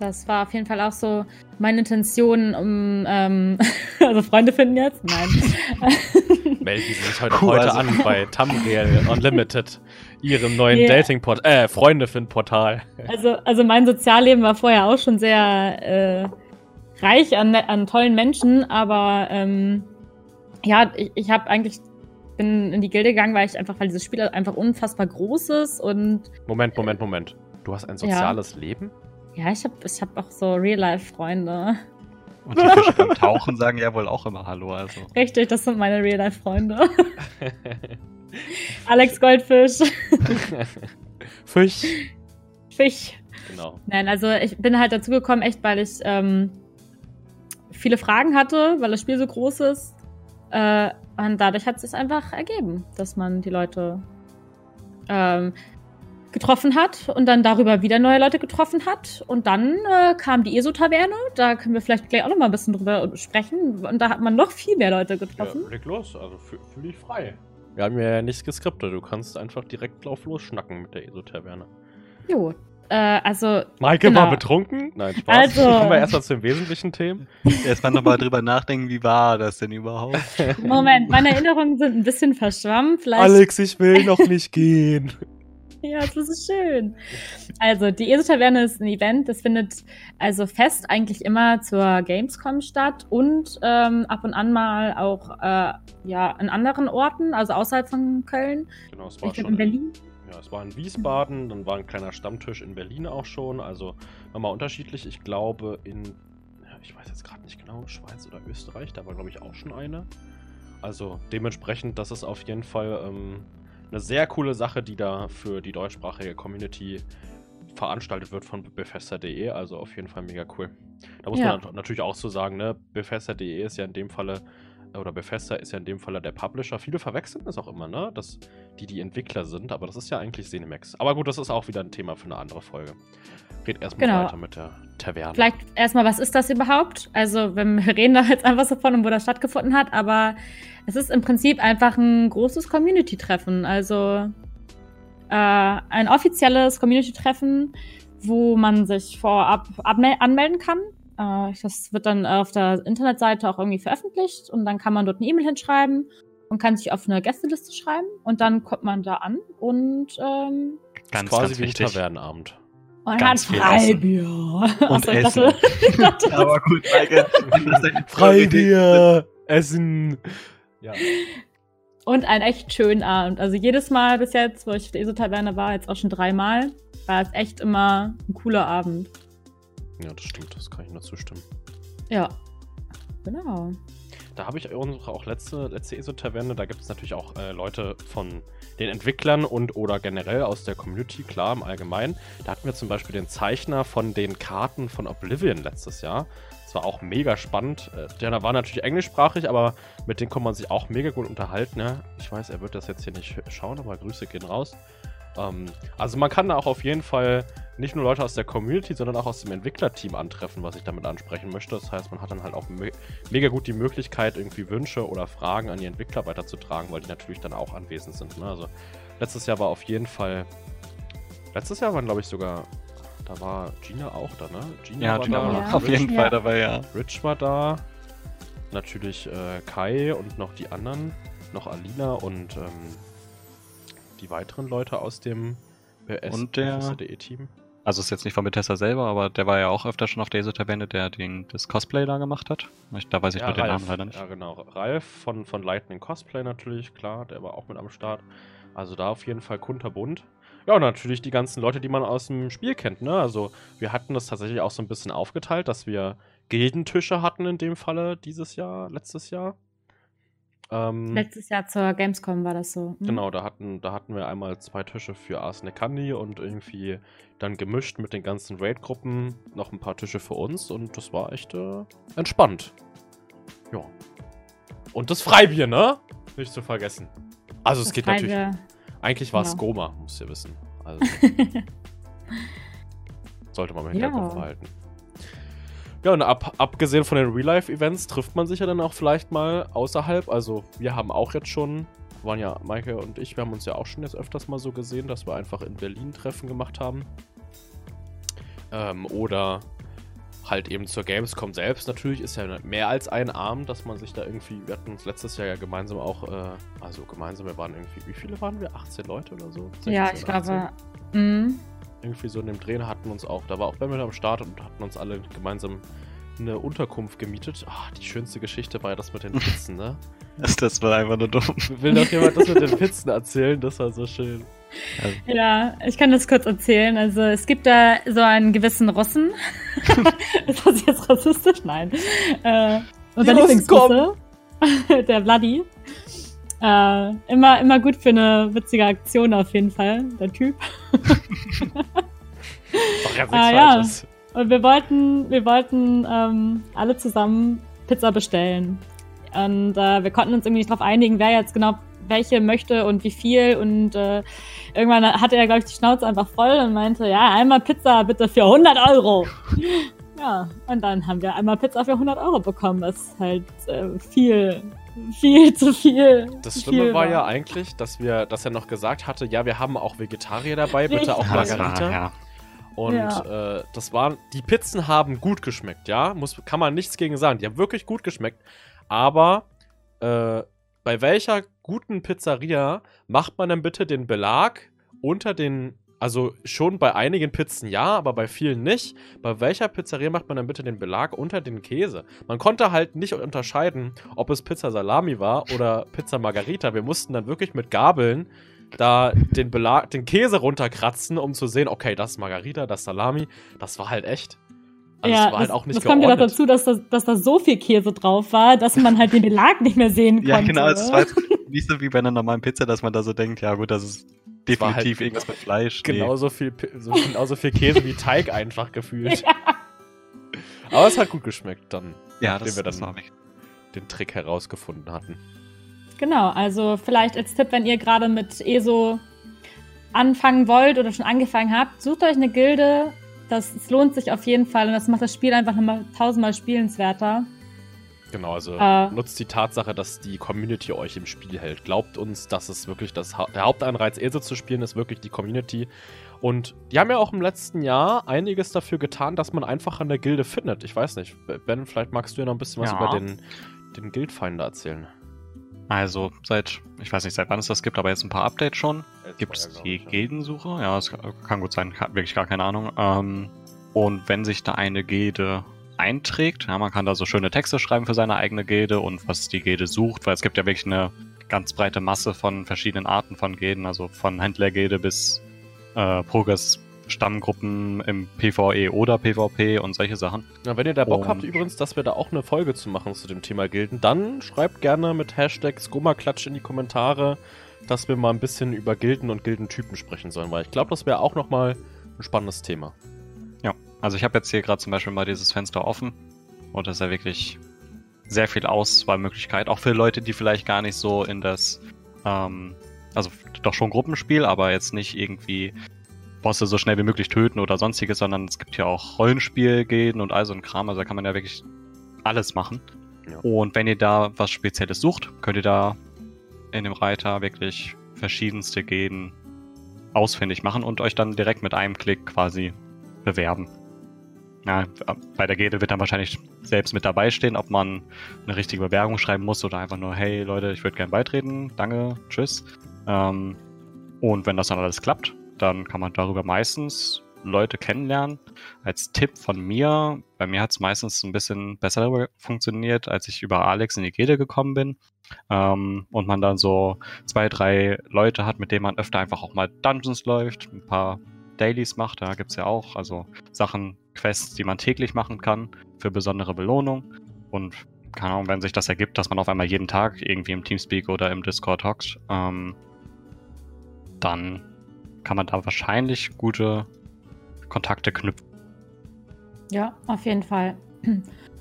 Das war auf jeden Fall auch so meine Intention, um ähm, also Freunde finden jetzt? Nein. Melden Sie sich heute, Cool, heute also- an bei Tamriel Unlimited, Ihrem neuen Yeah. Dating-Portal, äh, Freunde-Find-Portal. Also, also mein Sozialleben war vorher auch schon sehr äh, reich an, an tollen Menschen, aber ähm, ja, ich, ich habe eigentlich bin in die Gilde gegangen, weil ich einfach, weil dieses Spiel einfach unfassbar groß ist und Moment, Moment, Moment. Du hast ein soziales Leben? ja, ich habe ich hab auch so Real-Life-Freunde. Und die Fische beim Tauchen sagen ja wohl auch immer Hallo, also. Richtig, das sind meine Real-Life-Freunde. Alex Goldfisch, Fisch. Fisch. Genau. Nein, also ich bin halt dazu gekommen, echt, weil ich ähm, viele Fragen hatte, weil das Spiel so groß ist. Äh, und dadurch hat es sich einfach ergeben, dass man die Leute ähm, getroffen hat und dann darüber wieder neue Leute getroffen hat. Und dann äh, kam die ESO-Taverne. Da können wir vielleicht gleich auch noch mal ein bisschen drüber sprechen. Und da hat man noch viel mehr Leute Ja, getroffen. leg los, also fühl fühl dich frei. Wir haben ja nichts geskriptet, du kannst einfach direkt drauf losschnacken mit der ESO-Taverne. Jo, Äh, also. Maike genau. war betrunken? Nein, Spaß. Also- Kommen wir erstmal zu den wesentlichen Themen. Erstmal nochmal drüber nachdenken, wie war das denn überhaupt? Moment, meine Erinnerungen sind ein bisschen verschwommen. Vielleicht. Alex, ich will noch nicht gehen. Ja, das ist schön. Also, die ESO-Taverne ist ein Event, das findet also fest eigentlich immer zur Gamescom statt und ähm, ab und an mal auch äh, ja, an anderen Orten, also außerhalb von Köln. Genau, es war Ich schon in Berlin. Ja, es war in Wiesbaden, dann war ein kleiner Stammtisch in Berlin auch schon. Also nochmal unterschiedlich. Ich glaube in, ich weiß jetzt gerade nicht genau, Schweiz oder Österreich, da war glaube ich auch schon eine. Also dementsprechend, das ist auf jeden Fall ähm, eine sehr coole Sache, die da für die deutschsprachige Community veranstaltet wird von Bethesda.de. Also auf jeden Fall mega cool. Da muss Ja. man nat- natürlich auch so sagen, ne, Bethesda.de ist ja in dem Falle oder Bethesda ist ja in dem Falle der Publisher. Viele verwechseln das auch immer, ne? Dass die die Entwickler sind, aber das ist ja eigentlich Cinemax. Aber gut, das ist auch wieder ein Thema für eine andere Folge. Red erstmal Genau. weiter mit der Taverne. Vielleicht erstmal, was ist das überhaupt? Also, wir reden da jetzt einfach so von, wo das stattgefunden hat, aber es ist im Prinzip einfach ein großes Community-Treffen. Also äh, ein offizielles Community-Treffen, wo man sich vorab anmelden kann. Äh, das wird dann auf der Internetseite auch irgendwie veröffentlicht und dann kann man dort eine E-Mail hinschreiben und kann sich auf eine Gästeliste schreiben und dann kommt man da an und ähm, Ganz, quasi ganz wie ein wichtig. Tavernenabend. man Ganz hat viel Freibier. Und ich Essen. dachte- dachte, Aber gut, Maike. Freibier! Essen! Ja. Und einen echt schönen Abend. Also jedes Mal bis jetzt, wo ich auf der ESO-Taverne war, jetzt auch schon dreimal, war es echt immer ein cooler Abend. Ja, das stimmt, das kann ich nur zustimmen. Ja. Genau. Da habe ich unsere auch letzte, letzte ESO-Taverne, da gibt es natürlich auch äh, Leute von den Entwicklern und oder generell aus der Community, klar, im Allgemeinen. Da hatten wir zum Beispiel den Zeichner von den Karten von Oblivion letztes Jahr. Das war auch mega spannend. Äh, Der war natürlich englischsprachig, aber mit dem kann man sich auch mega gut unterhalten. Ja? Ich weiß, er wird das jetzt hier nicht schauen, aber Grüße gehen raus. Ähm, also man kann da auch auf jeden Fall nicht nur Leute aus der Community, sondern auch aus dem Entwicklerteam antreffen, was ich damit ansprechen möchte. Das heißt, man hat dann halt auch me mega gut die Möglichkeit, irgendwie Wünsche oder Fragen an die Entwickler weiterzutragen, weil die natürlich dann auch anwesend sind. Ne? Also letztes Jahr war auf jeden Fall. Letztes Jahr waren, glaube ich, sogar. Da war Gina auch da, ne? Gina Ja, war Gina da, war Ja. auf jeden Ja. Fall dabei, ja. Rich war da. Natürlich äh, Kai und noch die anderen. Noch Alina und ähm, die weiteren Leute aus dem BS Und der- BSD.de-Team. Also ist jetzt nicht von Bethesda selber, aber der war ja auch öfter schon auf der ESO-Taverne, der den, das Cosplay da gemacht hat. Ich, da weiß ich nur den Namen leider nicht. Ja, genau. Ralf von, von Lightning Cosplay natürlich, klar, der war auch mit am Start. Also da auf jeden Fall kunterbunt. Ja, und natürlich die ganzen Leute, die man aus dem Spiel kennt, ne? Also wir hatten das tatsächlich auch so ein bisschen aufgeteilt, dass wir Gildentische hatten in dem Falle dieses Jahr, letztes Jahr. Ähm, Letztes Jahr zur Gamescom war das so. Hm? Genau, da hatten, da hatten wir einmal zwei Tische für Arsene Candy und irgendwie dann gemischt mit den ganzen Raid-Gruppen noch ein paar Tische für uns und das war echt äh, entspannt. Ja. Und das Freibier, ne? Nicht zu vergessen. Also es Das geht natürlich. Freibier- Eigentlich war es genau. Goma, müsst ihr wissen. Also sollte man im Ja. Hinterkopf behalten. Ja, und ab, abgesehen von den Real-Life-Events trifft man sich ja dann auch vielleicht mal außerhalb. Also, wir haben auch jetzt schon, waren ja Maike und ich, wir haben uns ja auch schon jetzt öfters mal so gesehen, dass wir einfach in Berlin Treffen gemacht haben. Ähm, oder halt eben zur Gamescom selbst. Natürlich ist ja mehr als ein Abend, dass man sich da irgendwie, wir hatten uns letztes Jahr ja gemeinsam auch, äh, also gemeinsam, wir waren irgendwie, wie viele waren wir? 18 Leute oder so? ja, 16, ich 18? glaube. hm. Irgendwie so in dem Dreh hatten uns auch, da war auch Ben mit am Start und hatten uns alle gemeinsam eine Unterkunft gemietet. Ah, die schönste Geschichte war ja das mit den Pizzen, ne? Das, das war einfach nur dumm. Will doch jemand das mit den Pizzen erzählen? Das war so schön. Ja, ich kann das kurz erzählen. Also es gibt da so einen gewissen Russen. ist das jetzt rassistisch? Nein. Äh, unser Lieblingsrusse, der Vladi. Äh, immer, immer gut für eine witzige Aktion auf jeden Fall, der Typ. Doch nichts Ah, ja. Und wir wollten, wir wollten ähm, alle zusammen Pizza bestellen. Und äh, wir konnten uns irgendwie nicht drauf einigen, wer jetzt genau welche möchte und wie viel. Und äh, irgendwann hatte er, glaube ich, die Schnauze einfach voll und meinte, ja, einmal Pizza bitte für 100 Euro. ja, und dann haben wir einmal Pizza für 100 Euro bekommen, was halt äh, viel, viel zu viel. Das Schlimme viel war ja eigentlich, dass wir, dass er noch gesagt hatte, ja, wir haben auch Vegetarier dabei, bitte auch Margarita. ja. Und Ja. äh, das waren, die Pizzen haben gut geschmeckt, ja. Muss, kann man nichts gegen sagen. Die haben wirklich gut geschmeckt. Aber äh, bei welcher guten Pizzeria macht man denn bitte den Belag unter den, also schon bei einigen Pizzen ja, aber bei vielen nicht. Bei welcher Pizzeria macht man dann bitte den Belag unter den Käse? Man konnte halt nicht unterscheiden, ob es Pizza Salami war oder Pizza Margarita. Wir mussten dann wirklich mit Gabeln da den Belag, den Käse runterkratzen, um zu sehen, okay, das ist Margarita, das ist Salami. Das war halt echt. Also ja, es war halt das, auch nicht das kommt ja noch geordnet. dazu, dass da, dass da so viel Käse drauf war, dass man halt den Belag nicht mehr sehen konnte. Ja, genau. Es war nicht so wie bei einer normalen Pizza, dass man da so denkt, ja gut, das ist Halt definitiv irgendwas mit Fleisch. Nee. Genauso viel, so, genauso viel Käse wie Teig einfach gefühlt. Aber es hat gut geschmeckt dann, Ja, nachdem das, wir das dann mich. den Trick herausgefunden hatten. Genau, also vielleicht als Tipp, wenn ihr gerade mit ESO anfangen wollt oder schon angefangen habt, sucht euch eine Gilde. Das es lohnt sich auf jeden Fall und das macht das Spiel einfach nochmal tausendmal spielenswerter. Genau, also Äh. nutzt die Tatsache, dass die Community euch im Spiel hält. Glaubt uns, dass es wirklich das Ha- der Hauptanreiz, ESO zu spielen, ist wirklich die Community. Und die haben ja auch im letzten Jahr einiges dafür getan, dass man einfach an der Gilde findet. Ich weiß nicht, Ben, vielleicht magst du ja noch ein bisschen was Ja. über den, den Guildfinder erzählen. Also seit, ich weiß nicht, seit wann es das gibt, aber jetzt ein paar Updates schon. Gibt es die ich, Gildensuche? Ja, das kann gut sein, wirklich gar keine Ahnung. Ähm, und wenn sich da eine Gilde einträgt, ja, man kann da so schöne Texte schreiben für seine eigene Gilde und was die Gilde sucht, weil es gibt ja wirklich eine ganz breite Masse von verschiedenen Arten von Gilden, also von Händlergilde bis äh, Progress Stammgruppen im PvE oder PvP und solche Sachen. Ja, wenn ihr da Bock Und- habt übrigens, dass wir da auch eine Folge zu machen zu dem Thema Gilden, dann schreibt gerne mit Hashtag Skummerklatsch in die Kommentare, dass wir mal ein bisschen über Gilden und Gildentypen sprechen sollen, weil ich glaube, das wäre auch nochmal ein spannendes Thema. Also ich habe jetzt hier gerade zum Beispiel mal dieses Fenster offen und das ist ja wirklich sehr viel Auswahlmöglichkeit, auch für Leute, die vielleicht gar nicht so in das, ähm, also doch schon Gruppenspiel, aber jetzt nicht irgendwie Bosse so schnell wie möglich töten oder sonstiges, sondern es gibt ja auch Rollenspielgilden und all so ein Kram, also da kann man ja wirklich alles machen. Ja. Und wenn ihr da was Spezielles sucht, könnt ihr da in dem Reiter wirklich verschiedenste Gilden ausfindig machen und euch dann direkt mit einem Klick quasi bewerben. Ja, bei der Gilde wird dann wahrscheinlich selbst mit dabei stehen, ob man eine richtige Bewerbung schreiben muss oder einfach nur, hey Leute, ich würde gerne beitreten, danke, tschüss. Ähm, und wenn das dann alles klappt, dann kann man darüber meistens Leute kennenlernen. Als Tipp von mir, bei mir hat es meistens ein bisschen besser funktioniert, als ich über Alex in die Gilde gekommen bin. Ähm, und man dann so zwei, drei Leute hat, mit denen man öfter einfach auch mal Dungeons läuft, ein paar Dailies macht, da gibt's ja auch, also Sachen, Quests, die man täglich machen kann für besondere Belohnung. Und keine Ahnung, wenn sich das ergibt, dass man auf einmal jeden Tag irgendwie im Teamspeak oder im Discord hockt, ähm, dann kann man da wahrscheinlich gute Kontakte knüpfen. Ja, auf jeden Fall.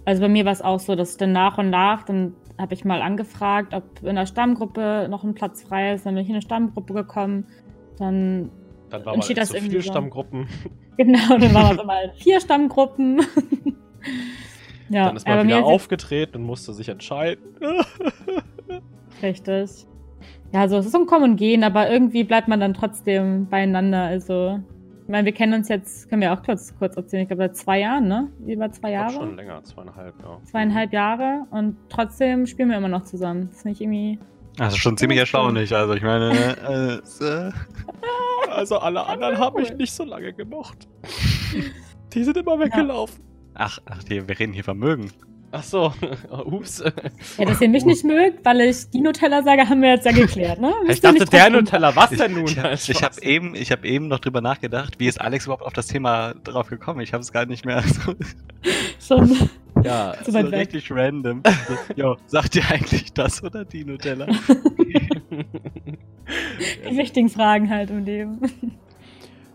Also bei mir war es auch so, dass dann nach und nach, dann habe ich mal angefragt, ob in der Stammgruppe noch ein Platz frei ist. Dann bin ich in eine Stammgruppe gekommen. Dann, Dann war Dann steht mal das zu irgendwie viele so. Stammgruppen. genau, dann waren wir mal vier Stammgruppen. ja, Dann ist man wieder aufgetreten und musste sich entscheiden. Richtig. Ja, also es ist um Kommen und Gehen, aber irgendwie bleibt man dann trotzdem beieinander. Also, ich meine, wir kennen uns jetzt, können wir auch kurz, kurz erzählen, ich glaube seit zwei Jahren, ne? Über zwei Jahre. schon länger, zweieinhalb, ja. Zweieinhalb Jahre und trotzdem spielen wir immer noch zusammen. Das ist nicht irgendwie. Also schon ziemlich erstaunlich. Also ich meine, äh, äh, Also alle anderen haben mich nicht so lange gemocht. Die sind immer weggelaufen. ach, ach, die, wir reden hier Vermögen. Ach so, ups. Ja, dass ihr mich nicht mögt, weil ich die Nutella sage, haben wir jetzt ja geklärt, ne? Ich Müsst dachte, nicht der Nutella, was Ich, denn nun? ich, hab- ich Spaß. habe eben, ich hab eben noch drüber nachgedacht, wie ist Alex überhaupt auf das Thema drauf gekommen? Ich habe es gar nicht mehr so, Schon Ja, so weit weg. richtig random. So, Jo, sagt ihr eigentlich das oder die Nutella? Die wichtigen Fragen halt im Leben.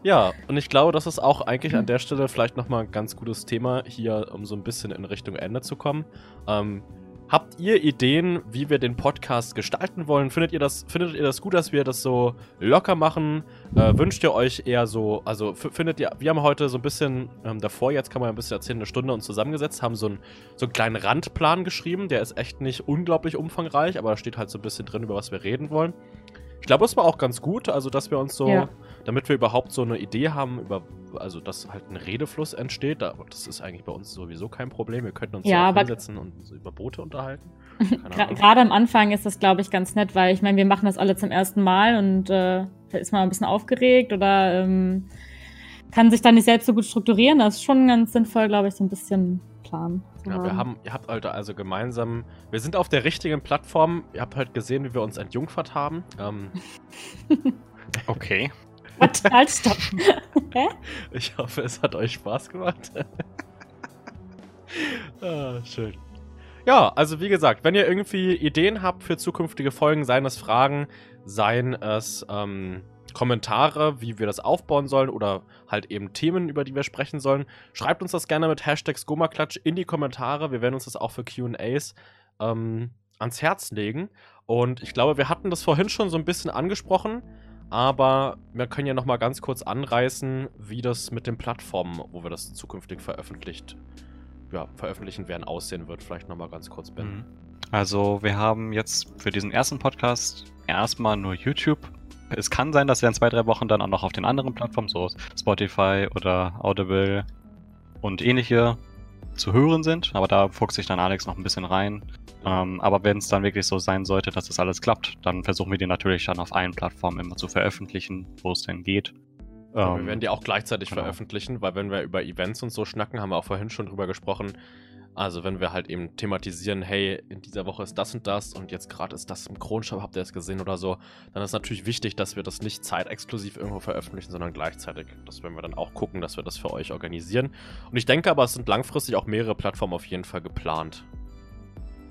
Ja, und ich glaube, das ist auch eigentlich an der Stelle vielleicht nochmal ein ganz gutes Thema hier, um so ein bisschen in Richtung Ende zu kommen. Ähm, habt ihr Ideen, wie wir den Podcast gestalten wollen? Findet ihr das, findet ihr das gut, dass wir das so locker machen? Äh, wünscht ihr euch eher so, also findet ihr, wir haben heute so ein bisschen ähm, davor, jetzt kann man ein bisschen erzählen, eine Stunde uns zusammengesetzt, haben so, ein, so einen kleinen Randplan geschrieben, der ist echt nicht unglaublich umfangreich, aber da steht halt so ein bisschen drin, über was wir reden wollen. Glaube, es war auch ganz gut, also dass wir uns so, Ja. damit wir überhaupt so eine Idee haben, über, also dass halt ein Redefluss entsteht. Da, das ist eigentlich bei uns sowieso kein Problem. Wir könnten uns Ja, aber- hinsetzen und so über Boote unterhalten. Gerade am Anfang ist das, glaube ich, ganz nett, weil ich meine, wir machen das alle zum ersten Mal und äh, da ist man ein bisschen aufgeregt oder ähm, kann sich dann nicht selbst so gut strukturieren. Das ist schon ganz sinnvoll, glaube ich, so ein bisschen Plan. Ja, wir haben, ihr habt Alter, also gemeinsam, wir sind auf der richtigen Plattform. Ihr habt halt gesehen, wie wir uns entjungfert haben. Ähm, Okay. Warte, halt, stopp. Hä? ich hoffe, es hat euch Spaß gemacht. ah, schön. Ja, also wie gesagt, wenn ihr irgendwie Ideen habt für zukünftige Folgen, seien es Fragen, seien es ähm, Kommentare, wie wir das aufbauen sollen oder halt eben Themen, über die wir sprechen sollen, schreibt uns das gerne mit Hashtag Skomaklatsch in die Kommentare. Wir werden uns das auch für QAs ähm, ans Herz legen. Und ich glaube, wir hatten das vorhin schon so ein bisschen angesprochen, aber wir können ja noch mal ganz kurz anreißen, wie das mit den Plattformen, wo wir das zukünftig veröffentlicht, ja, veröffentlichen werden, aussehen wird. Vielleicht noch mal ganz kurz, Ben. Mhm. Also wir haben jetzt für diesen ersten Podcast erstmal nur YouTube. Es kann sein, dass wir in zwei, drei Wochen dann auch noch auf den anderen Plattformen, so Spotify oder Audible und ähnliche, zu hören sind. Aber da fuchst sich dann Alex noch ein bisschen rein. Ähm, aber wenn es dann wirklich so sein sollte, dass das alles klappt, dann versuchen wir die natürlich dann auf allen Plattformen immer zu veröffentlichen, wo es denn geht. Ja, wir Ähm, werden die auch gleichzeitig genau. veröffentlichen, weil wenn wir über Events und so schnacken, haben wir auch vorhin schon drüber gesprochen. Also wenn wir halt eben thematisieren, hey, in dieser Woche ist das und das und jetzt gerade ist das im Kronschau, habt ihr es gesehen oder so, dann ist natürlich wichtig, dass wir das nicht zeitexklusiv irgendwo veröffentlichen, sondern gleichzeitig. Das werden wir dann auch gucken, dass wir das für euch organisieren. Und ich denke aber, es sind langfristig auch mehrere Plattformen auf jeden Fall geplant.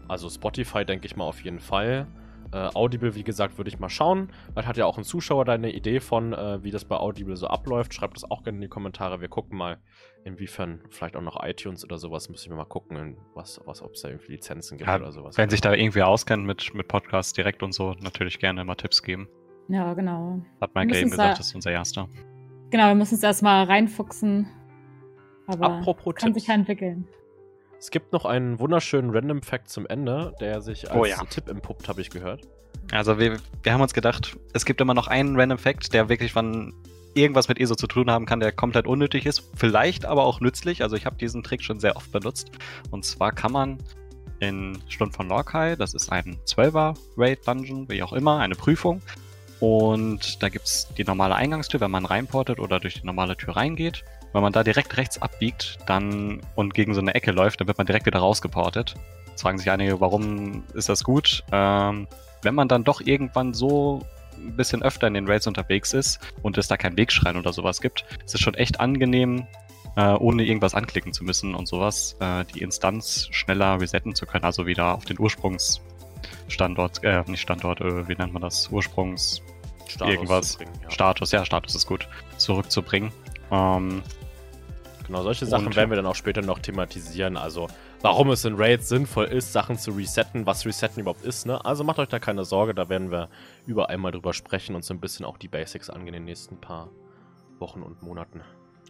Also Spotify denke ich mal auf jeden Fall. Äh, Audible, wie gesagt, würde ich mal schauen. Vielleicht hat ja auch ein Zuschauer da eine Idee von, äh, wie das bei Audible so abläuft. Schreibt das auch gerne in die Kommentare. Wir gucken mal, inwiefern vielleicht auch noch iTunes oder sowas. Müssen wir mal gucken, was, was ob es da irgendwie Lizenzen gibt Ja, oder sowas. wenn sich da irgendwie auskennt mit, mit Podcasts direkt und so, natürlich gerne immer Tipps geben. Ja, genau. Hat Mike eben müssen's da- gesagt, das ist unser erster. Genau, wir müssen uns erstmal reinfuchsen. Aber Apropos kann Tipps. sich ja entwickeln. Es gibt noch einen wunderschönen Random Fact zum Ende, der sich als Oh ja. Tipp entpuppt, habe ich gehört. Also wir, wir haben uns gedacht, es gibt immer noch einen Random Fact, der wirklich von irgendwas mit ESO zu tun haben kann, der komplett unnötig ist, vielleicht aber auch nützlich. Also ich habe diesen Trick schon sehr oft benutzt. Und zwar kann man in Stund von Lorkai, das ist ein 12er Raid Dungeon, wie auch immer, eine Prüfung. Und da gibt's die normale Eingangstür, wenn man reinportet oder durch die normale Tür reingeht. Wenn man da direkt rechts abbiegt dann und gegen so eine Ecke läuft, dann wird man direkt wieder rausgeportet. Jetzt fragen sich einige, warum ist das gut? Ähm, wenn man dann doch irgendwann so ein bisschen öfter in den Raids unterwegs ist und es da kein Wegschreien oder sowas gibt, ist es schon echt angenehm, äh, ohne irgendwas anklicken zu müssen und sowas, äh, die Instanz schneller resetten zu können, also wieder auf den Ursprungsstandort, äh, nicht Standort, äh, wie nennt man das? Ursprungs Status Irgendwas. ja. Status, ja, Status ist gut, zurückzubringen. Ähm, Genau, solche Sachen werden wir dann auch später noch thematisieren. Also, warum es in Raids sinnvoll ist, Sachen zu resetten, was Resetten überhaupt ist. Ne? Also macht euch da keine Sorge, da werden wir überall mal drüber sprechen und so ein bisschen auch die Basics angehen in den nächsten paar Wochen und Monaten.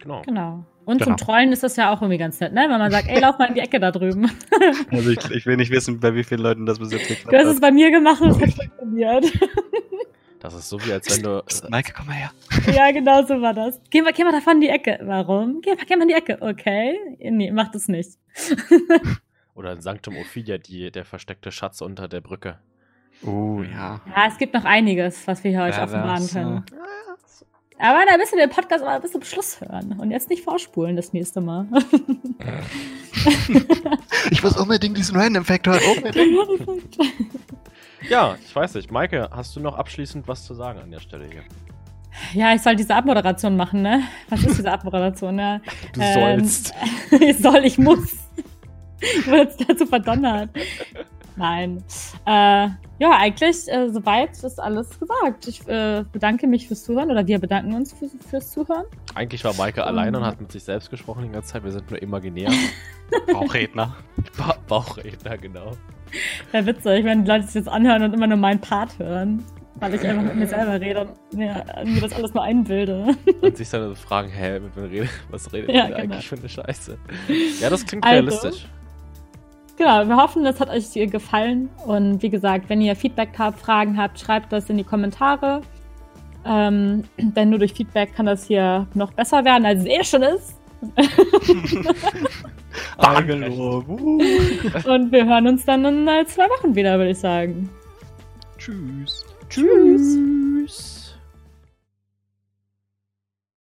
Genau. Genau. Und Genau. zum Trollen ist das ja auch irgendwie ganz nett, ne? Wenn man sagt, ey, lauf mal in die Ecke da drüben. also ich, ich will nicht wissen, bei wie vielen Leuten das bis jetzt geklappt Du hast es hat. bei mir gemacht und es hat funktioniert. Das ist so wie, als wenn du. Maike, komm mal her. ja, genau so war das. Geh mal, geh mal davon in die Ecke. Warum? Geh mal, geh mal in die Ecke. Okay. Nee, mach das nicht. Oder in Sanctum Ophidia, die, der versteckte Schatz unter der Brücke. Oh, ja. Ja, es gibt noch einiges, was wir hier euch Ja, offenbaren das, können. Aber da müssen wir den Podcast mal bis zum Schluss hören und jetzt nicht vorspulen das nächste Mal. Ich muss unbedingt diesen Random Factor unbedingt. Ja, ich weiß nicht. Maike, hast du noch abschließend was zu sagen an der Stelle hier? ja, ich soll diese Abmoderation machen, ne? Was ist diese Abmoderation, ne? Du Ähm, sollst. ich soll, ich muss. Ich wurde jetzt dazu verdonnert. Nein. Äh, ja, eigentlich, äh, soweit ist alles gesagt. Ich äh, bedanke mich fürs Zuhören oder wir bedanken uns für, fürs Zuhören. Eigentlich war Maike alleine und hat mit sich selbst gesprochen die ganze Zeit. Wir sind nur imaginär. Auch Redner. ba Bauchredner, genau. Ja, witzig, wenn die Leute sich jetzt anhören und immer nur meinen Part hören, weil ich einfach mit mir selber rede und ja, mir das alles nur einbilde. Und sich dann fragen, hä, mit wem rede was redet ja, ihr genau. eigentlich für eine Scheiße? Ja, das klingt also, realistisch. Genau, wir hoffen, das hat euch gefallen und wie gesagt, wenn ihr Feedback habt, Fragen habt, schreibt das in die Kommentare. Ähm, denn nur durch Feedback kann das hier noch besser werden, als es eh schon ist. Bagelob. Uh. Und wir hören uns dann in zwei Wochen wieder, würde ich sagen. Tschüss. Tschüss. Tschüss.